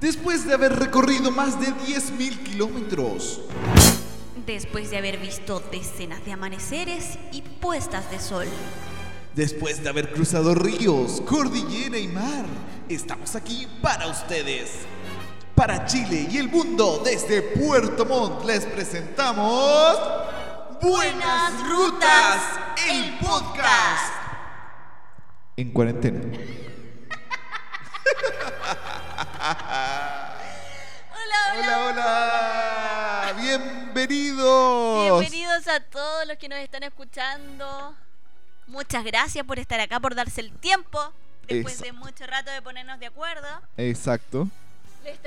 Después de haber recorrido más de 10.000 kilómetros. Después de haber visto decenas de amaneceres y puestas de sol. Después de haber cruzado ríos, cordillera y mar, estamos aquí para ustedes. Para Chile y el mundo, desde Puerto Montt les presentamos Buenas Rutas, el podcast. En cuarentena. Hola, Hola. Bienvenidos. Bienvenidos a todos los que nos están escuchando. Muchas gracias por estar acá, por darse el tiempo. Después de Exacto. mucho rato de ponernos de acuerdo. Exacto.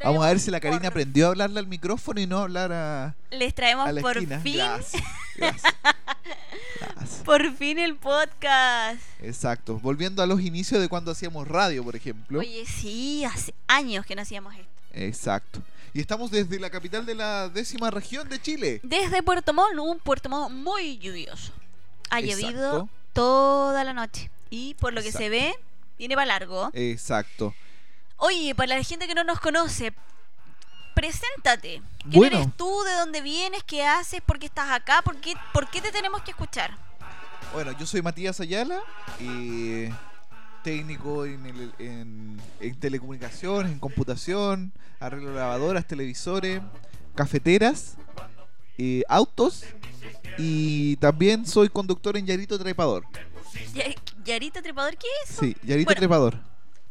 Vamos a ver si la Karina por, aprendió a hablarle al micrófono y no hablar a, Les traemos a la por esquina. fin, Gracias. Gracias. Gracias. por fin el podcast. Exacto. Volviendo a los inicios de cuando hacíamos radio, por ejemplo. Oye, sí, hace años que no hacíamos esto. Exacto. Y estamos desde la capital de la décima región de Chile. Desde Puerto Montt, un Puerto Montt muy lluvioso. Ha Exacto. llovido toda la noche. Y por lo que se ve, viene para largo. Exacto. Oye, para la gente que no nos conoce, preséntate. ¿Quién Bueno. eres tú? ¿De dónde vienes? ¿Qué haces? ¿Por qué estás acá? ¿Por qué, por qué te tenemos que escuchar? Bueno, yo soy Matías Ayala, eh, técnico en, el- en- en telecomunicaciones, en computación, arreglo de lavadoras, televisores, cafeteras, eh, autos y también soy conductor en Yarito Trepador. Ya- ¿Yarito Trepador qué es eso? Sí, Yarito Bueno. Trepador.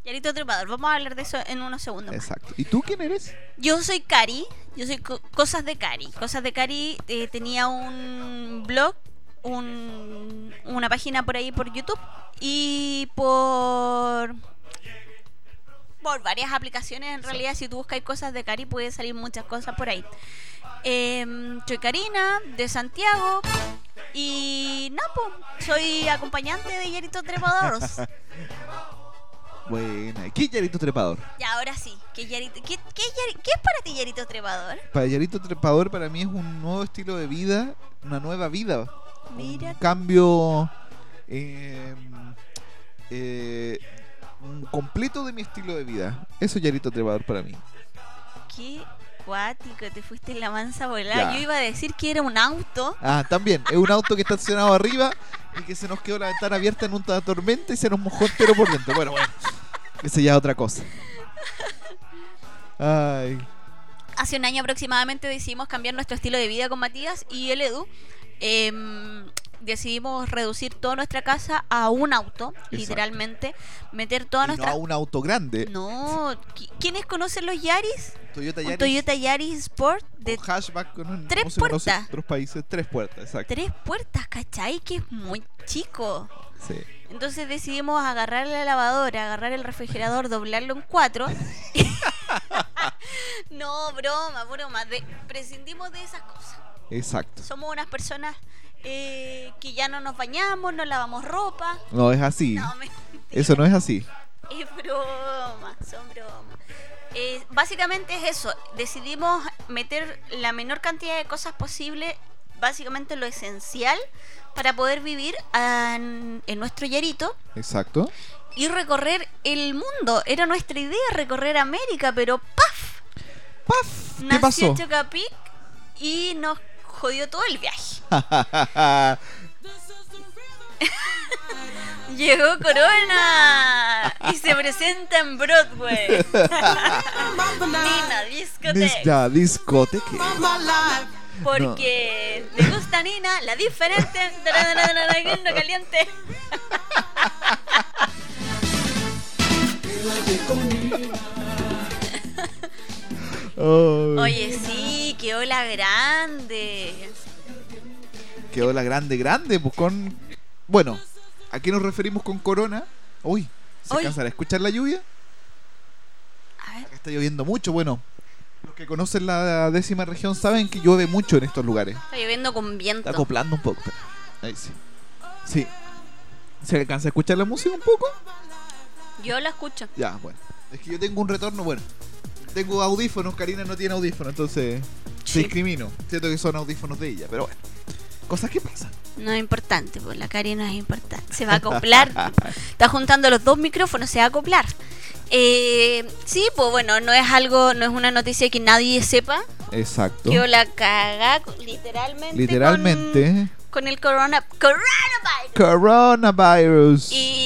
Yarito Trepador, vamos a hablar de eso en unos segundos. más. Exacto. ¿Y tú quién eres? Yo soy Cari, yo soy Co- Cosas de Cari. Cosas de Cari eh, tenía un blog, un- una página por ahí por YouTube y por por varias aplicaciones. En realidad, si tú buscas Cosas de Cari, puede salir muchas cosas por ahí. Em, soy Karina, de Santiago. Y no, po, soy acompañante de Yarito Trepadoros. Buena. ¿Qué es Yarito Trepador? y ahora sí, ¿qué, Yarito- qué- qué es para ti Yarito Trepador? Para Yarito Trepador para mí es un nuevo estilo de vida, una nueva vida. Mira Un cambio eh, eh, completo de mi estilo de vida. Eso es Yarito Trepador para mí. Qué cuático, te fuiste en la mansa volada. Ya. Yo iba a decir que era un auto. Ah, también, es un auto que está estacionado arriba y que se nos quedó la ventana abierta en una tormenta y se nos mojó entero por dentro. Bueno, bueno, eso ya es otra cosa. Ay, Hace un año aproximadamente decidimos cambiar nuestro estilo de vida con Matías y el Edu. Em, decidimos reducir toda nuestra casa a un auto, literalmente. Meter toda y no nuestra... a un auto grande. No, ¿qui- ¿quiénes conocen los Yaris? Toyota Un Yaris Toyota Yaris Sport de con hatchback con un, tres ¿cómo se conoce en puertas. otros países, tres puertas, exacto. tres puertas, ¿cachai? Que es muy chico. Sí. Entonces decidimos agarrar la lavadora, agarrar el refrigerador, doblarlo en cuatro. no, broma, broma. de- prescindimos de esas cosas. Exacto. Somos unas personas eh, que ya no nos bañamos, no lavamos ropa. No es así. No, Eso no es así. es broma, son bromas. Eh, básicamente es eso. Decidimos meter la menor cantidad de cosas posible, básicamente lo esencial, para poder vivir en, en nuestro yarito Exacto. y recorrer el mundo. Era nuestra idea recorrer América, pero ¡paf! ¡Paf! ¿Qué Nació pasó? Chocapic y nos jodió todo el viaje. Llegó Corona y se presenta en Broadway. Nina, Dis- discoteca. ya, discoteque. Porque le gusta Nina, la diferente, no caliente. Oye, sí, quedó la grande. Quedó la grande, grande, pues con. Bueno, ¿a qué nos referimos con corona? Uy, ¿se Uy. alcanzará a escuchar la lluvia? A ver, Acá está lloviendo mucho, bueno. Los que conocen la décima región saben que llueve mucho en estos lugares. está lloviendo con viento. Está acoplando un poco. Ahí sí. Sí. ¿Se alcanza a escuchar la música un poco? Yo la escucho. Ya, bueno. Es que yo tengo un retorno, bueno. Tengo audífonos, Karina no tiene audífonos, entonces se Sí. discrimino. Siento que son audífonos de ella, pero bueno. Cosas que pasan. No es importante, pues la Cari no es importante. Se va a acoplar. Está juntando los dos micrófonos, se va a acoplar. Eh, sí, pues bueno, no es algo, no es una noticia que nadie sepa. Exacto. Que la caga literalmente. Literalmente. Con, con el corona, coronavirus. Coronavirus. Y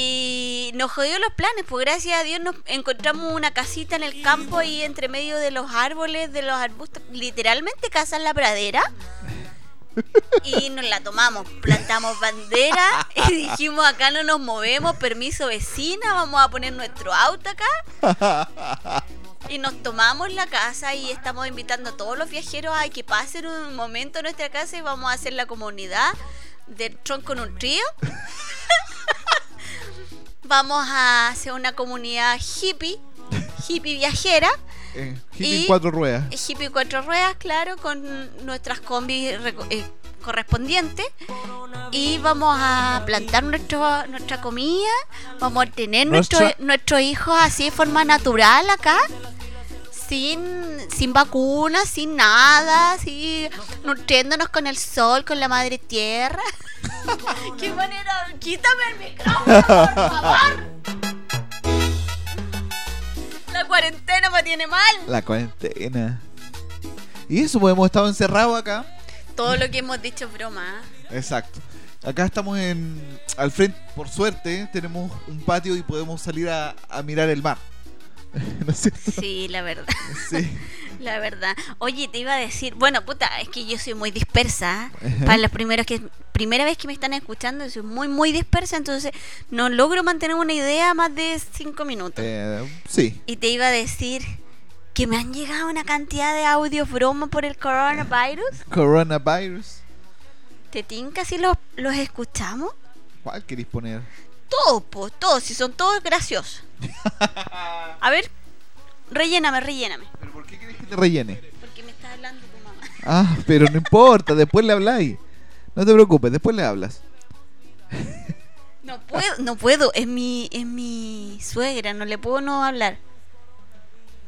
nos jodió los planes, pues gracias a Dios nos encontramos una casita en el campo y entre medio de los árboles, de los arbustos, literalmente casa en la pradera. Y nos la tomamos, plantamos bandera y dijimos acá no nos movemos, permiso vecina, vamos a poner nuestro auto acá. Y nos tomamos la casa y estamos invitando a todos los viajeros a que pasen un momento en nuestra casa y vamos a hacer la comunidad del tronco en un trío. Vamos a hacer una comunidad hippie, hippie viajera. Eh, hippie en cuatro ruedas. Hippie cuatro ruedas, claro, con nuestras combis eh, correspondientes. Y vamos a plantar nuestro, nuestra comida. Vamos a tener nuestros nuestro hijos así de forma natural acá sin, sin vacunas, sin nada, así nutriéndonos con el sol, con la madre tierra. ¡Qué manera! ¡Quítame el micrófono, por favor! La cuarentena me tiene mal. La cuarentena. Y eso, pues hemos estado encerrados acá. Todo lo que hemos dicho es broma. ¿eh? Exacto. Acá estamos en al frente, por suerte, tenemos un patio y podemos salir a, a mirar el mar. ¿No es cierto? Sí, la verdad. Sí. La verdad. Oye, te iba a decir, bueno, puta, es que yo soy muy dispersa. Para los primeros que primera vez que me están escuchando, soy muy muy dispersa, entonces no logro mantener una idea más de cinco minutos. Eh, sí. Y te iba a decir que me han llegado una cantidad de audios broma por el coronavirus. Coronavirus. ¿Te tinca si los, los escuchamos? ¿Cuál queréis poner? Todos, pues, todos, si son todos graciosos. A ver, relléname, relléname. ¿Pero por qué querés que te rellene? Porque me está hablando tu mamá. Ah, pero no importa, después le habláis. No te preocupes, después le hablas. No puedo, no puedo, es mi, es mi suegra, no le puedo no hablar.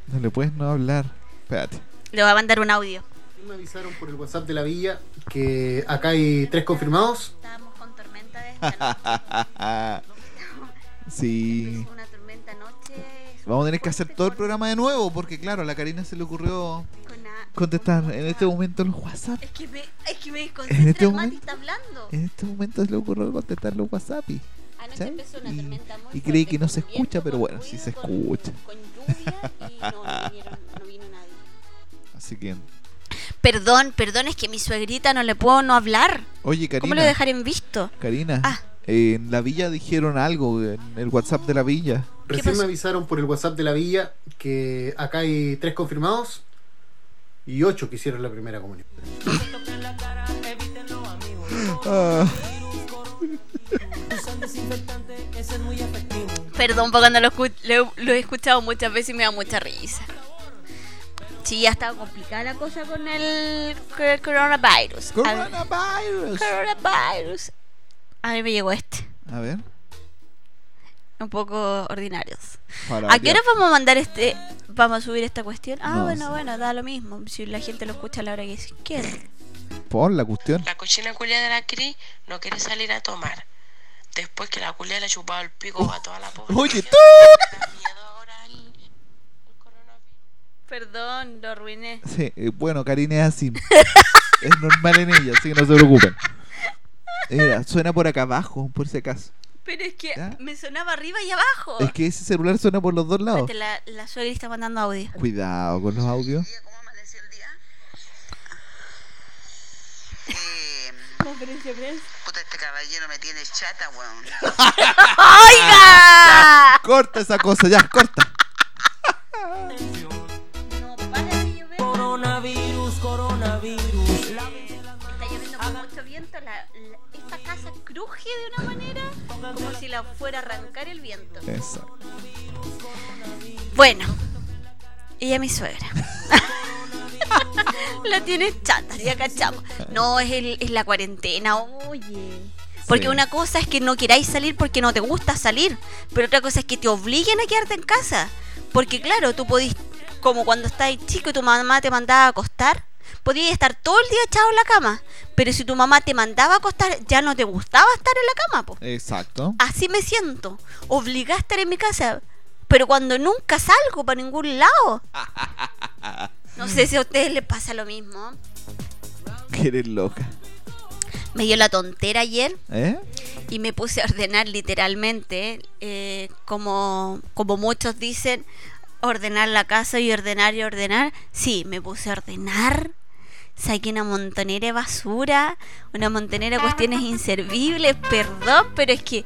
No le puedes no hablar. Espérate. Le voy a mandar un audio. Me avisaron por el WhatsApp de la villa que acá hay tres confirmados. Estábamos sí. Una tormenta anoche. Vamos a tener que hacer todo el programa de nuevo porque claro, a la Karina se le ocurrió contestar en este momento los WhatsApp. Es que me, es que me En este el Mati momento- está hablando. En este momento se le ocurrió contestar los WhatsApp. y- Anoche empezó una tormenta muy y creí que no se escucha, pero bueno, sí se con- escucha. Con lluvia y no, no, vinieron- no vino nadie. Así que, Perdón, perdón, es que mi suegrita no le puedo no hablar. oye ¿Cómo lo Karina, dejar en visto? Karina, Ah. en la villa dijeron algo en el WhatsApp de la villa. Recién pasó? me avisaron por el WhatsApp de la villa que acá hay tres confirmados y ocho que hicieron la primera comunión. Ah, Perdón, porque cuando lo, escu- lo- lo he escuchado muchas veces y me da mucha risa. Sí, ha estado complicada la cosa con el, coronavirus. Coronavirus. coronavirus. A mí me llegó este. A ver. Un poco ordinarios. para ¿A qué hora vamos a mandar este? ¿Vamos a subir esta cuestión? Ah, No bueno, bueno, da lo mismo. Si la gente lo escucha a la hora que quiere. Pon la cuestión. La cochina culia de la Cris no quiere salir a tomar. Después que la culia le ha chupado el pico a toda la población. Oye, tú. Da miedo ahora el, el coronavirus. Perdón, lo arruiné. Sí, eh, bueno, Karina es así. es normal en ella, así que no se preocupen. Mira, suena por acá abajo, por si acaso. Pero es que ¿Ya? me sonaba arriba y abajo. Es que ese celular suena por los dos lados. Espérate, la, la suegra está mandando audio. Cuidado con los audios. ¿Cómo amaneció el día? Eh, de prensa. puta, este caballero me tiene chata, weón. ¡Oiga! Corta esa cosa, ya, corta. Viento. La, la- esta casa cruje de una manera como si la fuera a arrancar el viento. Exacto. Bueno, ella es mi suegra. la tienes chata, ya cachamos. No, es, el, es la cuarentena, oye. Porque Sí. una cosa es que no queráis salir porque no te gusta salir, pero otra cosa es que te obliguen a quedarte en casa. Porque claro, tú podís, como cuando estáis chico y tu mamá te mandaba a acostar, podías estar todo el día echado en la cama. Pero si tu mamá te mandaba a acostar, ya no te gustaba estar en la cama, po. Exacto. Así me siento, obligada a estar en mi casa. pero cuando nunca salgo para ningún lado. No sé si a ustedes les pasa lo mismo. Que eres loca. Me dio la tontera ayer ¿Eh? y me puse a ordenar literalmente, eh, como, como muchos dicen, ordenar la casa y ordenar y ordenar. Sí, me puse a ordenar. Saqué una montonera de basura, una montonera de cuestiones inservibles, perdón, pero es que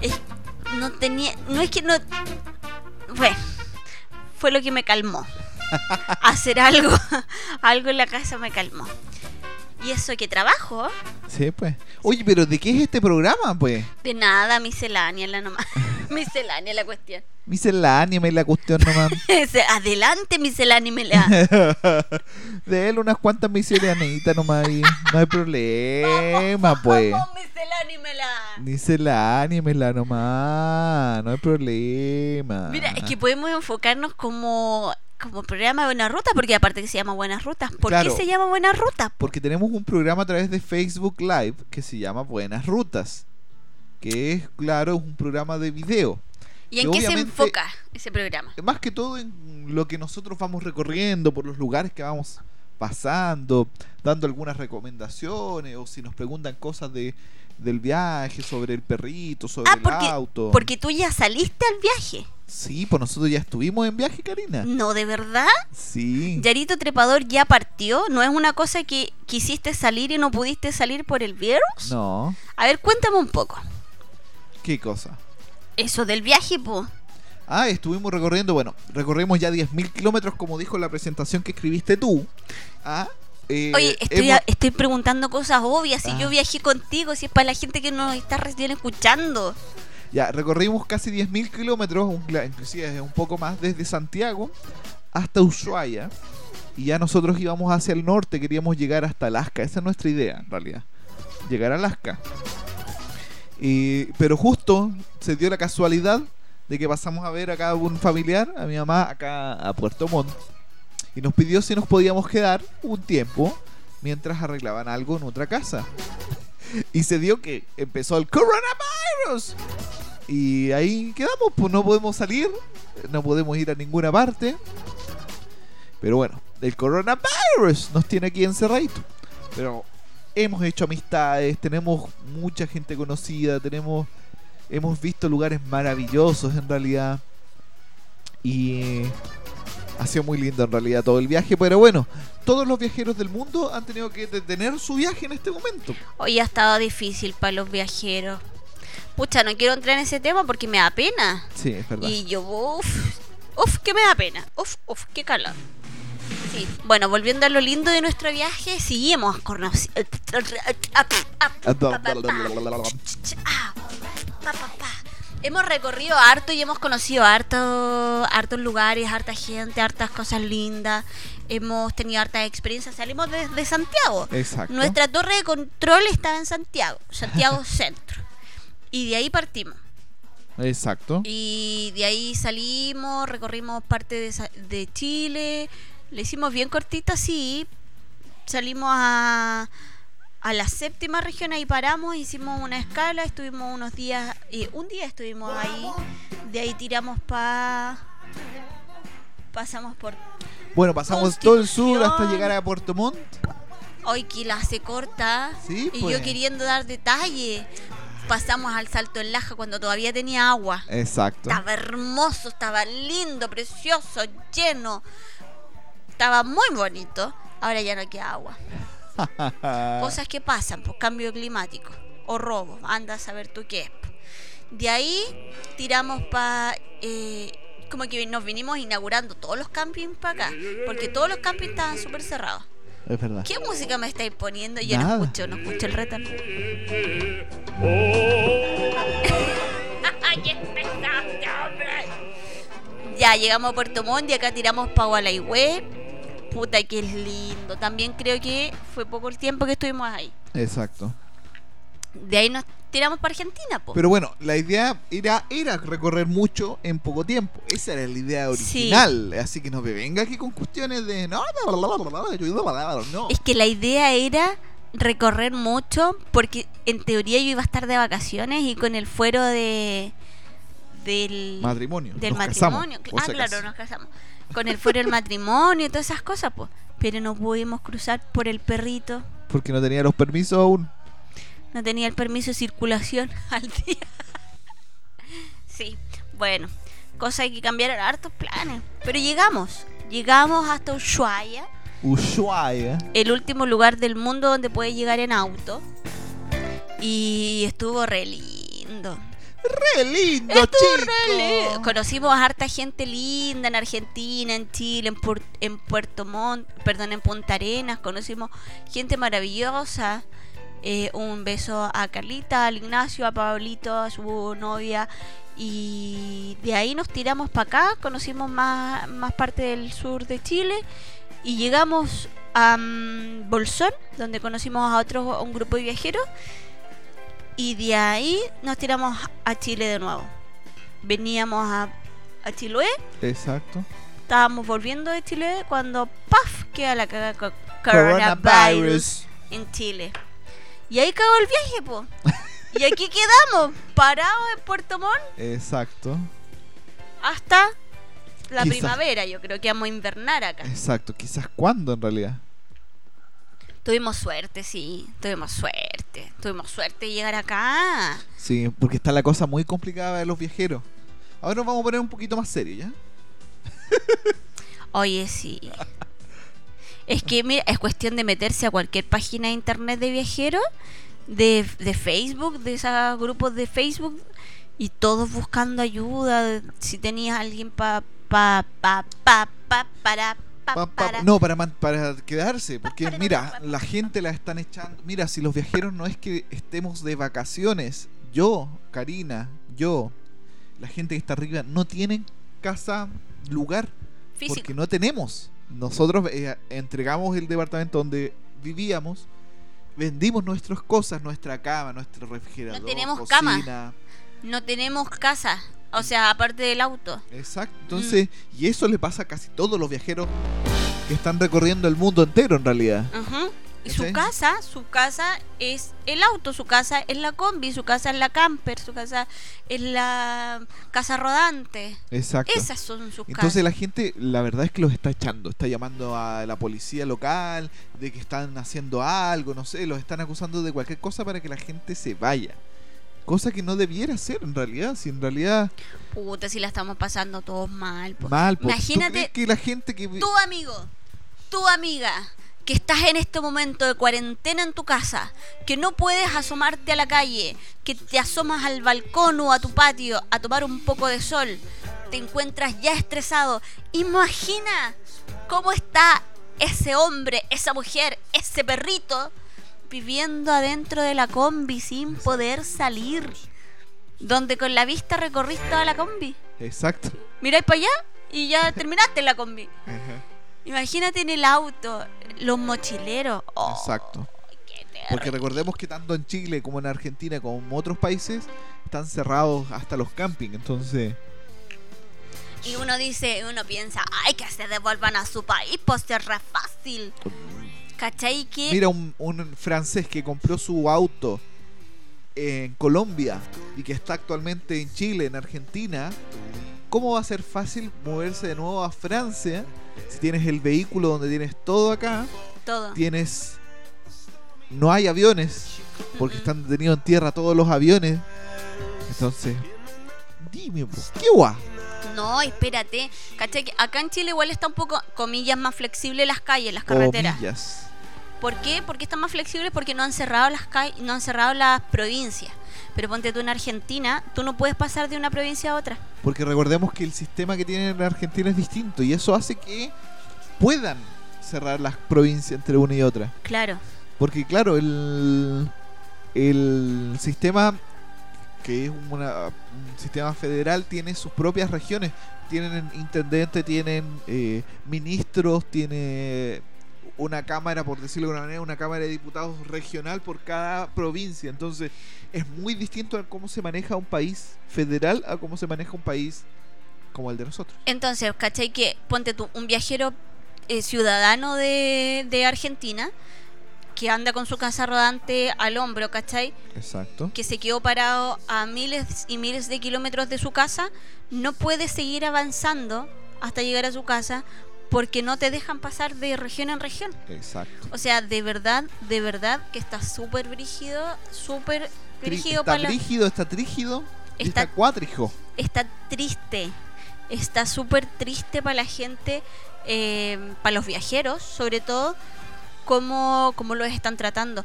es- no tenía, no es que no, bueno, fue lo que me calmó. Hacer algo, algo en la casa me calmó. Y eso que trabajo, Sí, pues. Oye, pero ¿de qué es este programa, pues? de nada, miscelánea la nomás. miscelánea la cuestión. Miscelánea, me la cuestión nomás. Adelante, miscelánea. De él unas cuantas misceláneas nomás y no hay problema, pues. Vamos, miscelánea me la. Miscelánea, me la nomás. No hay problema. Mira, es que podemos enfocarnos como, como programa de Buenas Rutas, porque aparte que se llama Buenas Rutas. ¿Por Claro. qué se llama Buenas Rutas? Porque tenemos un programa a través de Facebook Live que se llama Buenas Rutas. Que es, claro, es un programa de video. ¿Y en qué se enfoca ese programa? Más que todo en lo que nosotros vamos recorriendo, por los lugares que vamos pasando, dando algunas recomendaciones, o si nos preguntan cosas de, del viaje, sobre el perrito, sobre Ah, el auto. porque tú ya saliste al viaje. Sí, pues nosotros ya estuvimos en viaje, Karina. No, de verdad. Sí. Yarito Trepador ya partió. ¿No es una cosa que quisiste salir y no pudiste salir por el virus? No. A ver, cuéntame un poco. ¿Qué cosa? Eso del viaje, po. Ah, estuvimos recorriendo, bueno, recorrimos ya 10.000 kilómetros, como dijo la presentación que escribiste tú. Ah, eh, Oye, estoy, hemos- estoy preguntando cosas obvias. Si Ah. yo viajé contigo, si es para la gente que nos está recién escuchando. Ya, recorrimos casi 10.000 kilómetros, inclusive un poco más, desde Santiago hasta Ushuaia. Y ya nosotros íbamos hacia el norte, queríamos llegar hasta Alaska. Esa es nuestra idea, en realidad. Llegar a Alaska. Y, pero justo se dio la casualidad de que pasamos a ver acá a un familiar, a mi mamá, acá a Puerto Montt. Y nos pidió si nos podíamos quedar un tiempo mientras arreglaban algo en otra casa. Y se dio que empezó el coronavirus. Y ahí quedamos, pues no podemos salir, no podemos ir a ninguna parte. Pero bueno, el coronavirus nos tiene aquí encerradito. Pero hemos hecho amistades, tenemos mucha gente conocida, tenemos hemos visto lugares maravillosos en realidad. Y ha sido muy lindo en realidad todo el viaje, pero bueno, todos los viajeros del mundo han tenido que detener su viaje en este momento. Hoy ha estado difícil para los viajeros. Pucha, no quiero entrar en ese tema porque me da pena. Sí, es verdad. Y yo, uff, uff, que me da pena. Uff, uff, qué calor. Sí, bueno, volviendo a lo lindo de nuestro viaje, sí, hemos conocido. Hemos recorrido harto y hemos conocido harto, hartos lugares, harta gente, hartas cosas lindas. Hemos tenido hartas experiencias. Salimos desde Santiago. Exacto. Nuestra torre de control estaba en Santiago, Santiago Centro. Y de ahí partimos. Exacto. Y de ahí salimos, recorrimos parte de, de Chile. Le hicimos bien cortita, sí. Salimos a, a la séptima región, ahí paramos, hicimos una escala, estuvimos unos días, eh, un día estuvimos ahí. De ahí tiramos pa... Pasamos por... Bueno, pasamos todo el sur hasta llegar a Puerto Montt. Hoy que la se corta. Sí, y pues. yo queriendo dar detalle. Pasamos al Salto en Laja cuando todavía tenía agua. Exacto. Estaba hermoso, estaba lindo, precioso, lleno. Estaba muy bonito. Ahora ya no queda agua. Cosas que pasan, pues cambio climático. O robo, anda a saber tú qué es. po. De ahí tiramos para... como que nos vinimos inaugurando todos los campings para acá. Porque todos los campings estaban súper cerrados. Es verdad. ¿Qué música me estáis poniendo? Yo Nada. no escucho, no escucho el retorno. ¡Ay, empezaste, hombre! Ya llegamos a Puerto Montt y acá tiramos para Gualaihue. Puta que es lindo. También creo que fue poco el tiempo que estuvimos ahí. Exacto. De ahí nos tiramos para Argentina, po. Pero bueno, la idea era, era recorrer mucho en poco tiempo. Esa era la idea Sí. original. Así que no me venga aquí con cuestiones de. No, no. Es que la idea era recorrer mucho porque en teoría yo iba a estar de vacaciones y con el fuero de del Matrimonio. del Nos matrimonio. ah, claro, nos casamos. Con el fuero del matrimonio y todas esas cosas, pues. Pero no pudimos cruzar por el perrito. Porque no tenía los permisos aún. No tenía el permiso de circulación al día. sí, bueno. Cosa hay que cambiar hartos planes. Pero llegamos. Llegamos hasta Ushuaia. Ushuaia. el último lugar del mundo donde puedes llegar en auto. Y estuvo re lindo. Re lindo, Estuvo re chico. lindo. Conocimos a harta gente linda en Argentina, en Chile, en, Puer- en Puerto Montt, perdón, en Punta Arenas. Conocimos gente maravillosa. Eh, un beso a Carlita, al Ignacio, a Pablito, a su novia. Y de ahí nos tiramos para acá, conocimos más, más parte del sur de Chile y llegamos a mm, Bolsón, donde conocimos a otro a un grupo de viajeros y de ahí nos tiramos a Chile de nuevo. Veníamos a, a Chiloé, Exacto. estábamos volviendo de Chile cuando ¡paf! queda la caga co- Coronavirus. coronavirus en Chile. Y ahí cagó el viaje, po. Y aquí quedamos, parados en Puerto Montt Exacto. hasta la primavera. Yo creo que vamos a invernar acá. Exacto. Quizás cuándo en realidad. Tuvimos suerte, sí, tuvimos suerte. Tuvimos suerte de llegar acá. Sí, porque está la cosa muy complicada de los viajeros. Ahora nos vamos a poner un poquito más serio, ¿ya? Oye, sí. Es que, mira, es cuestión de meterse a cualquier página de internet de viajeros, de, de Facebook, de esos grupos de Facebook, y todos buscando ayuda. Si tenías alguien pa, pa, pa, pa, pa, para, pa, Pa- para. no, para, man- para quedarse. Porque para, mira, la gente la están echando. Mira, si los viajeros no es que estemos de vacaciones. Yo, Karina, yo, la gente que está arriba, no tienen casa, lugar. Físico. Porque no tenemos. Nosotros eh, entregamos el departamento donde vivíamos. Vendimos nuestras cosas, nuestra cama, nuestro refrigerador. No tenemos cama. No tenemos casa. O sea, aparte del auto. Exacto. Entonces, y eso le pasa a casi todos los viajeros que están recorriendo el mundo entero en realidad. Ujú. Y su casa, su casa es el auto, su casa es la combi, su casa es la camper, su casa es la casa rodante. Exacto. Esas son sus Entonces casas. la gente, la verdad es que los está echando, está llamando a la policía local, de que están haciendo algo, no sé, los están acusando de cualquier cosa para que la gente se vaya. Cosa que no debiera ser en realidad, si en realidad Puta, si la estamos pasando todos mal. po. mal. po. ¿Tú Imagínate que la gente que tu amigo, tu amiga, que estás en este momento de cuarentena en tu casa, que no puedes asomarte a la calle, que te asomas al balcón o a tu patio a tomar un poco de sol, te encuentras ya estresado, imagina cómo está ese hombre, esa mujer, ese perrito viviendo adentro de la combi sin poder salir. Donde con la vista recorriste toda la combi. Exacto. Miráis para allá y ya terminaste la combi. Ajá, Imagínate en el auto, los mochileros. Oh, Exacto. Porque recordemos que tanto en Chile como en Argentina como en otros países están cerrados hasta los campings, entonces Y uno dice, uno piensa, ay, que se devuelvan a su país, pues es re fácil. ¿Cachai? Que Mira, un, un francés que compró su auto en Colombia y que está actualmente en Chile, en Argentina, ¿cómo va a ser fácil moverse de nuevo a Francia si tienes el vehículo donde tienes todo acá? todo. Tienes... No hay aviones, porque están detenidos en tierra todos los aviones. Entonces, dime, ¿qué guay? No, espérate. ¿Cachai? Que acá en Chile igual está un poco, comillas, más flexible las calles, las carreteras. Comillas. ¿Por qué? Porque están más flexibles porque no han cerrado las calles, no han cerrado las provincias. Pero ponte tú en Argentina, tú no puedes pasar de una provincia a otra. Porque recordemos que el sistema que tienen en Argentina es distinto y eso hace que puedan cerrar las provincias entre una y otra. Claro. Porque claro, el, el sistema que es una- un sistema federal tiene sus propias regiones. Tienen intendente, tienen eh, ministros, tiene una cámara, por decirlo de alguna manera, una cámara de diputados regional por cada provincia. Entonces es muy distinto a cómo se maneja un país federal a cómo se maneja un país como el de nosotros. Entonces, ¿cachai? Que ponte tú, un viajero eh, ciudadano de, de Argentina que anda con su casa rodante al hombro, ¿cachai? Exacto. que se quedó parado a miles y miles de kilómetros de su casa, no puede seguir avanzando hasta llegar a su casa porque no te dejan pasar de región en región. Exacto. O sea, de verdad, de verdad que está súper brígido, súper brígido está para la- brígido, está trígido Está- está cuátrijo. está triste, está súper triste para la gente, eh, para los viajeros, sobre todo, cómo, cómo los están tratando.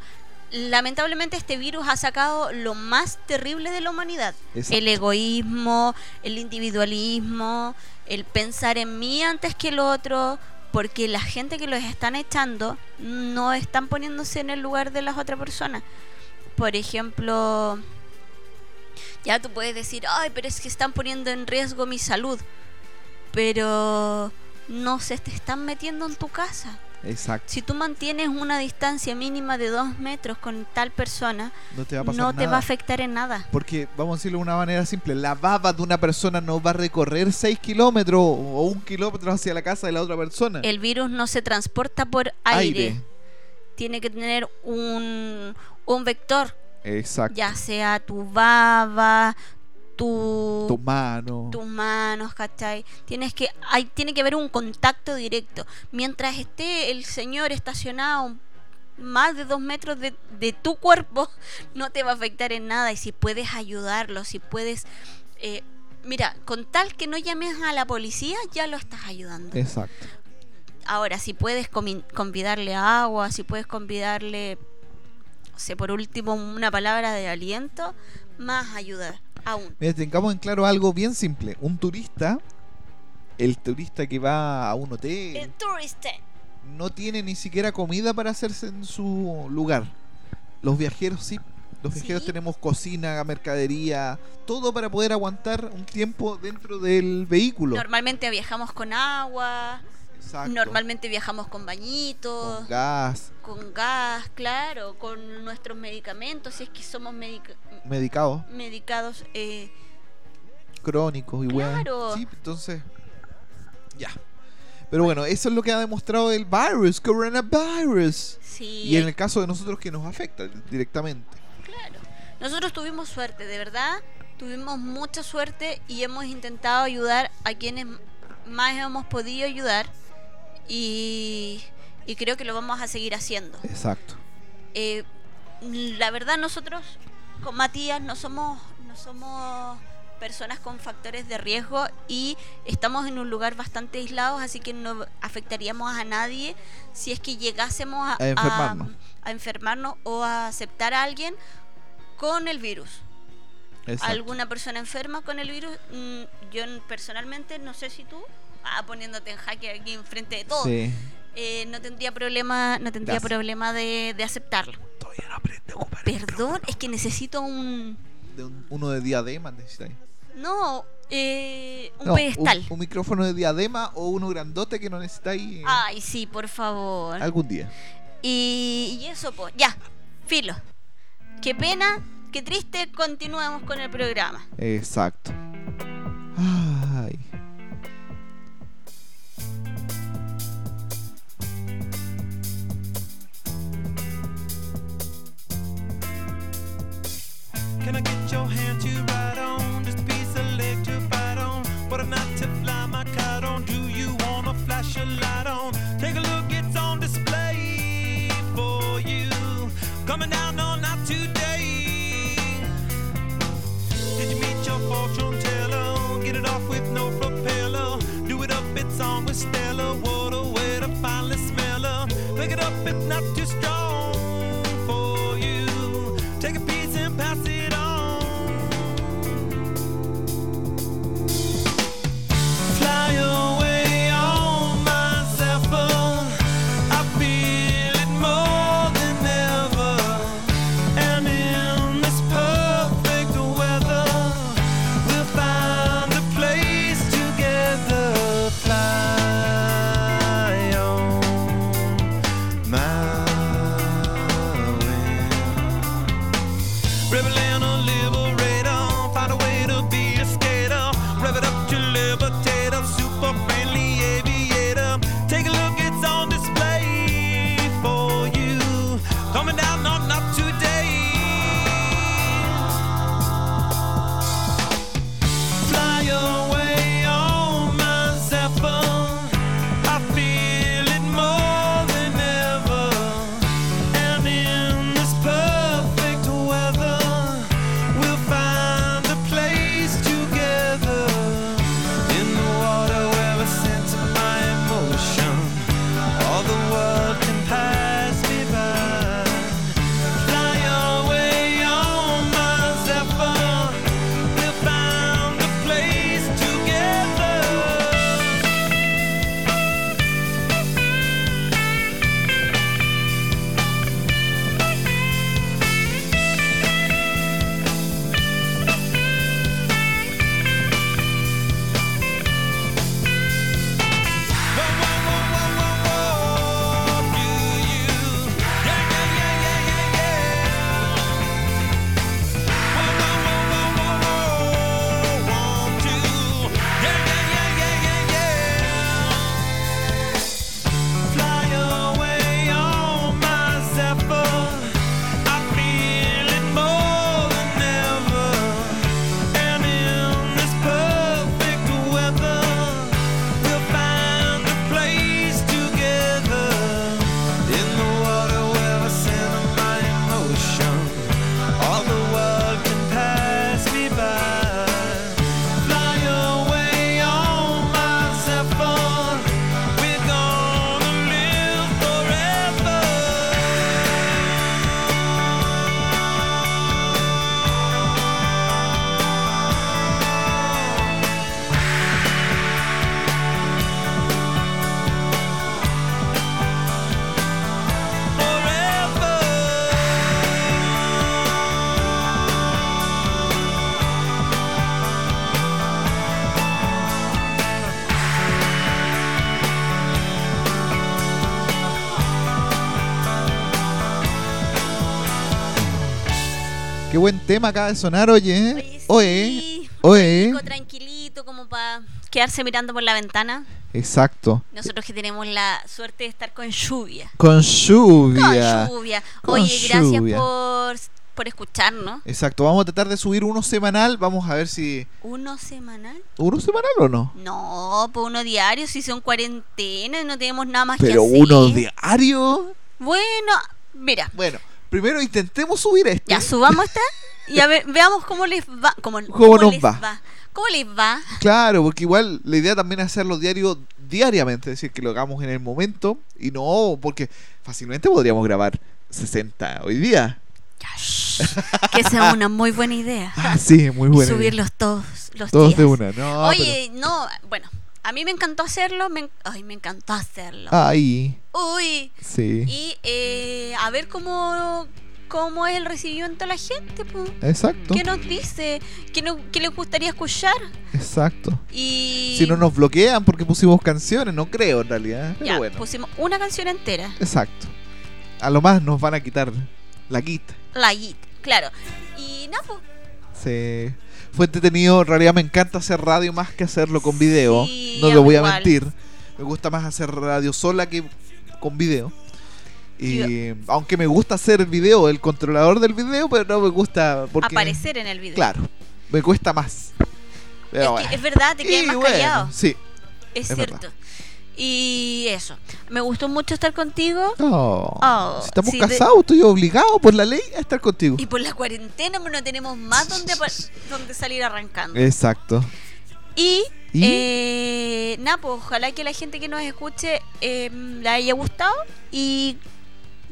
Lamentablemente este virus ha sacado lo más terrible de la humanidad. Exacto. El egoísmo, el individualismo, el pensar en mí antes que el otro, porque la gente que los están echando no están poniéndose en el lugar de las otras personas. Por ejemplo, ya tú puedes decir, ay, pero es que están poniendo en riesgo mi salud. Pero no se te están metiendo en tu casa. Exacto. Si tú mantienes una distancia mínima de dos metros con tal persona, No te va a pasar no nada. te va a afectar en nada. Porque, vamos a decirlo de una manera simple, la baba de una persona no va a recorrer 6 kilómetros o un kilómetro hacia la casa de la otra persona. El virus no se transporta por aire. Tiene que tener un, un vector, Exacto. ya sea tu baba, tu, Tu mano. tus manos, ¿cachai? Tienes que, hay, tiene que haber un contacto directo. Mientras esté el señor estacionado más de dos metros de, de tu cuerpo, no te va a afectar en nada. Y si puedes ayudarlo, si puedes... eh, mira, con tal que no llames a la policía, ya lo estás ayudando. Exacto. Ahora, si puedes convidarle agua, si puedes convidarle, no sé, por último, una palabra de aliento, más ayuda aún. Mira, tengamos en claro algo bien simple. Un turista, el turista que va a un hotel, El turista. no tiene ni siquiera comida para hacerse en su lugar. Los viajeros sí. Los viajeros Sí. tenemos cocina, mercadería, todo para poder aguantar un tiempo dentro del vehículo. Normalmente viajamos con agua, Exacto. normalmente viajamos con bañitos, Con gas, con gas, claro, con nuestros medicamentos, si es que somos medica- medicados, medicados. eh, crónicos y. Claro. Sí, entonces. Ya. Pero bueno, eso es lo que ha demostrado el virus, coronavirus. sí, Y en el caso de nosotros que nos afecta directamente. Claro. Nosotros tuvimos suerte, de verdad. Tuvimos mucha suerte y hemos intentado ayudar a quienes más hemos podido ayudar. Y, y creo que lo vamos a seguir haciendo. Exacto. Eh, la verdad, nosotros con Matías no somos, no somos personas con factores de riesgo y estamos en un lugar bastante aislados, así que no afectaríamos a nadie si es que llegásemos a, A enfermarnos. a enfermarnos o a aceptar a alguien con el virus. Exacto. Alguna persona enferma con el virus, mm, yo personalmente no sé si tú, ah, poniéndote en jaque aquí enfrente de todo, Sí. eh, no tendría problema, no tendría Gracias. problema de, de aceptarlo. Todavía no aprende a ocupar. Perdón, es que necesito un De un- uno de diadema necesitáis. no, eh, un No, pedestal. Un, un micrófono de diadema o uno grandote que no necesitáis eh, Ay, sí, por favor. algún día. Y, y eso, pues, ya, filo. Qué pena, qué triste, continuemos con el programa. Exacto. Tema acaba de sonar, oye. Oye, Oye, sí, oye. tranquilito, como para quedarse mirando por la ventana. Exacto. Nosotros que tenemos la suerte de estar con lluvia. Con lluvia. Con lluvia. Con Oye, gracias por, por escucharnos. Exacto. Vamos a tratar de subir uno semanal. Vamos a ver si. ¿Uno semanal? ¿Uno semanal o no? No, pues uno diario, si son cuarentena y no tenemos nada más Pero que hacer. uno diario. Bueno, mira, Bueno, primero intentemos subir este. ya subamos esta y a ver, veamos cómo les va. Cómo, ¿Cómo nos les va? ¿Cómo les va? Claro, porque igual la idea también es hacerlo diario, diariamente, es decir, que lo hagamos en el momento y no, porque fácilmente podríamos grabar 60 hoy día. Que sea una muy buena idea. Ah, sí, muy Y bueno. subirlos todos los Todos días. de una, no. Oye, no, bueno, a mí me encantó hacerlo. Me, ay, me encantó hacerlo. Ahí, Uy, sí. y eh, a ver cómo, cómo es el recibimiento de la gente. po. Exacto, ¿Qué nos dice? ¿Qué, no, qué les gustaría escuchar? exacto. Y Si no nos bloquean porque pusimos canciones, no creo en realidad. Pero ya, bueno, pusimos una canción entera. exacto. A lo más nos van a quitar la quita. La Git, claro. Y nada, pues, Sí. Fue entretenido, en realidad me encanta hacer radio más que hacerlo con video. Sí, no lo voy a mentir. Me gusta más hacer radio sola que con video. Y aunque me gusta hacer el video, el controlador del video, pero no me gusta porque aparecer en el video. Claro, me cuesta más. Pero es, bueno. que es verdad, te quedas más bueno, callado. Sí. Es, es cierto. Y eso. Me gustó mucho estar contigo. Oh, Oh, si estamos casados, estoy obligado por la ley a estar contigo. Y por la cuarentena no tenemos más donde, donde salir arrancando. Exacto. Y, ¿Y? eh, nada, pues ojalá que la gente que nos escuche eh, le haya gustado y,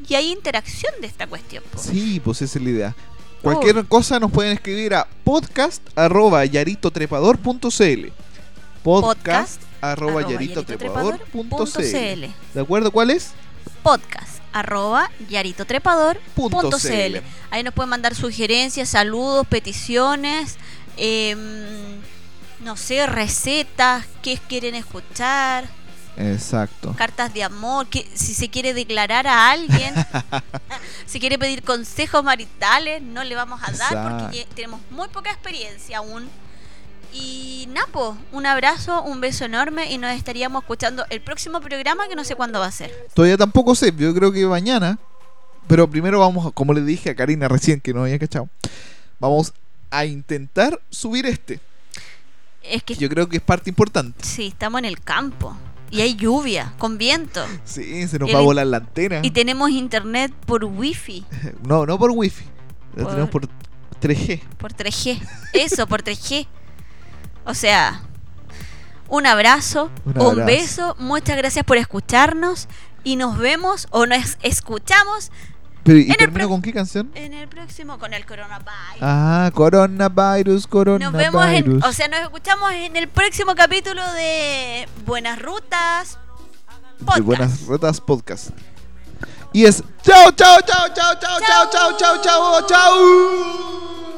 y hay interacción de esta cuestión. po. Sí, pues esa es la idea. Cualquier cosa nos pueden escribir a podcast arroba yaritotrepador.cl podcast arroba yaritotrepador.cl. ¿De acuerdo cuál es? podcast arroba yaritotrepador.cl. Ahí nos pueden mandar sugerencias, saludos, peticiones, em, no sé, recetas, qué quieren escuchar, Exacto. cartas de amor, que, si se quiere declarar a alguien, si quiere pedir consejos maritales, no le vamos a dar porque tenemos muy poca experiencia aún. Y Napo, un abrazo, un beso enorme y nos estaríamos escuchando el próximo programa que no sé cuándo va a ser. Todavía tampoco sé, yo creo que mañana. Pero primero vamos, a- como le dije a Karina recién que no había cachado, vamos a intentar subir este. Es que Yo creo que es parte importante. Sí, estamos en el campo. Y hay lluvia, con viento. Sí, se nos va a volar la antena. Y tenemos internet por wifi, No, no por wifi. Lo Por- tenemos por 3G. por 3G. Eso, por 3G. O sea, un abrazo, Un un, abrazo. beso. Muchas gracias por escucharnos. Y nos vemos o nos escuchamos Pero, ¿Y En termino con qué canción? en el próximo con el coronavirus. Ah, coronavirus, coronavirus. Nos vemos en, o sea, nos escuchamos en el próximo capítulo de Buenas Rutas. de Podcast. Buenas Rutas Podcast. Y es chao, chao, chao, chao, chao, chao, chao, chao, chao, chao.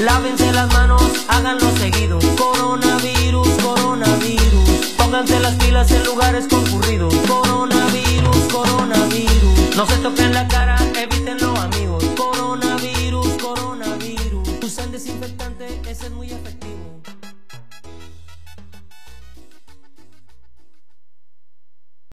Lávense las manos, háganlo seguido. Coronavirus, coronavirus. Pónganse las pilas en lugares concurridos. Coronavirus, coronavirus. No se toquen la cara, evítenlo, amigos. Coronavirus, coronavirus. Usen desinfectante, ese es muy.